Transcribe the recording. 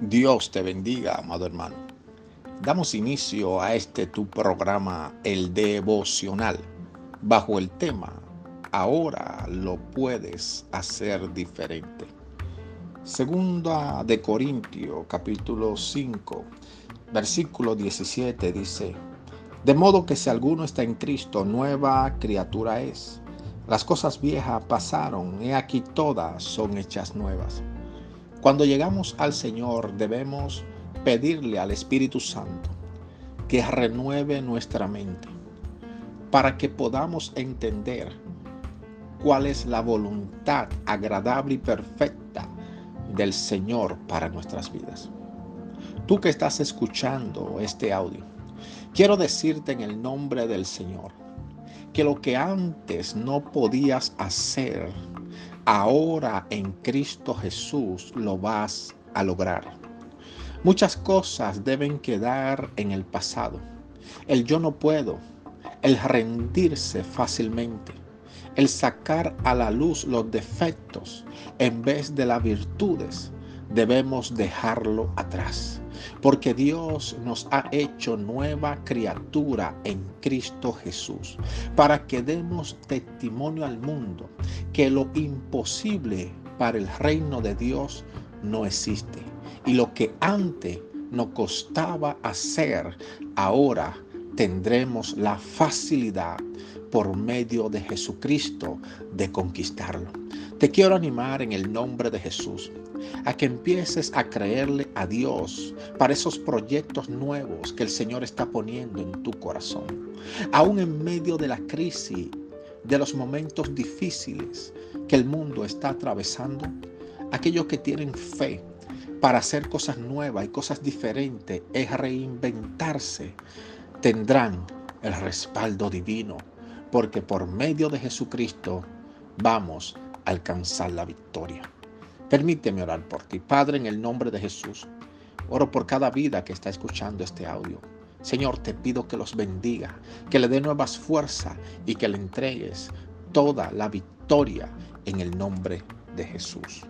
Dios te bendiga, amado hermano. Damos inicio a este tu programa, el devocional, bajo el tema, ahora lo puedes hacer diferente. Segunda de Corintio, capítulo 5, versículo 17 dice, de modo que si alguno está en Cristo, nueva criatura es. Las cosas viejas pasaron, y aquí todas son hechas nuevas. Cuando llegamos al Señor debemos pedirle al Espíritu Santo que renueve nuestra mente para que podamos entender cuál es la voluntad agradable y perfecta del Señor para nuestras vidas. Tú que estás escuchando este audio, quiero decirte en el nombre del Señor que lo que antes no podías hacer ahora en Cristo Jesús lo vas a lograr. Muchas cosas deben quedar en el pasado. El yo no puedo, el rendirse fácilmente, el sacar a la luz los defectos en vez de las virtudes, debemos dejarlo atrás. Porque Dios nos ha hecho nueva criatura en Cristo Jesús, para que demos testimonio al mundo que lo imposible para el reino de Dios no existe. Y lo que antes nos costaba hacer, ahora tendremos la facilidad por medio de Jesucristo de conquistarlo. Te quiero animar en el nombre de Jesús a que empieces a creerle a Dios para esos proyectos nuevos que el Señor está poniendo en tu corazón. Aún en medio de la crisis, de los momentos difíciles que el mundo está atravesando, aquellos que tienen fe para hacer cosas nuevas y cosas diferentes, es reinventarse, tendrán el respaldo divino, porque por medio de Jesucristo vamos a alcanzar la victoria. Permíteme orar por ti. Padre, en el nombre de Jesús, oro por cada vida que está escuchando este audio. Señor, te pido que los bendiga, que le dé nuevas fuerzas y que le entregues toda la victoria en el nombre de Jesús.